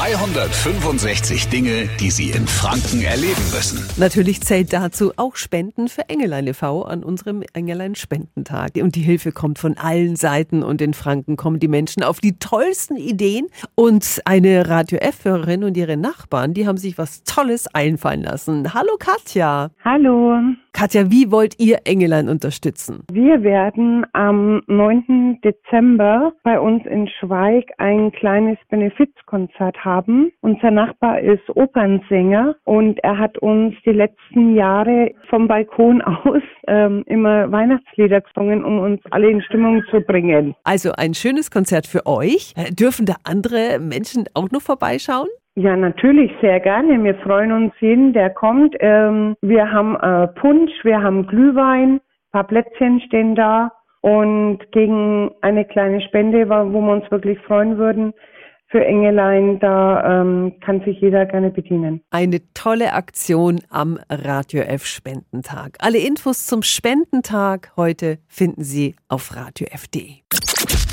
365 Dinge, die Sie in Franken erleben müssen. Natürlich zählt dazu auch Spenden für Engelein e.V. an unserem Engelein Spendentag. Und die Hilfe kommt von allen Seiten und in Franken kommen die Menschen auf die tollsten Ideen. Und eine Radio F-Hörerin und ihre Nachbarn, die haben sich was Tolles einfallen lassen. Hallo Katja. Hallo. Katja, wie wollt ihr Engelein unterstützen? Wir werden am 9. Dezember bei uns in Schweig ein kleines Benefizkonzert haben. Unser Nachbar ist Opernsänger und er hat uns die letzten Jahre vom Balkon aus ähm, immer Weihnachtslieder gesungen, um uns alle in Stimmung zu bringen. Also ein schönes Konzert für euch. Äh, dürfen da andere Menschen auch noch vorbeischauen? Ja, natürlich, sehr gerne. Wir freuen uns jeden, der kommt. Ähm, wir haben äh, Punsch, wir haben Glühwein, ein paar Plätzchen stehen da und gegen eine kleine Spende, wo wir uns wirklich freuen würden, für Engelein, da ähm, kann sich jeder gerne bedienen. Eine tolle Aktion am Radio F Spendentag. Alle Infos zum Spendentag heute finden Sie auf radiof.de.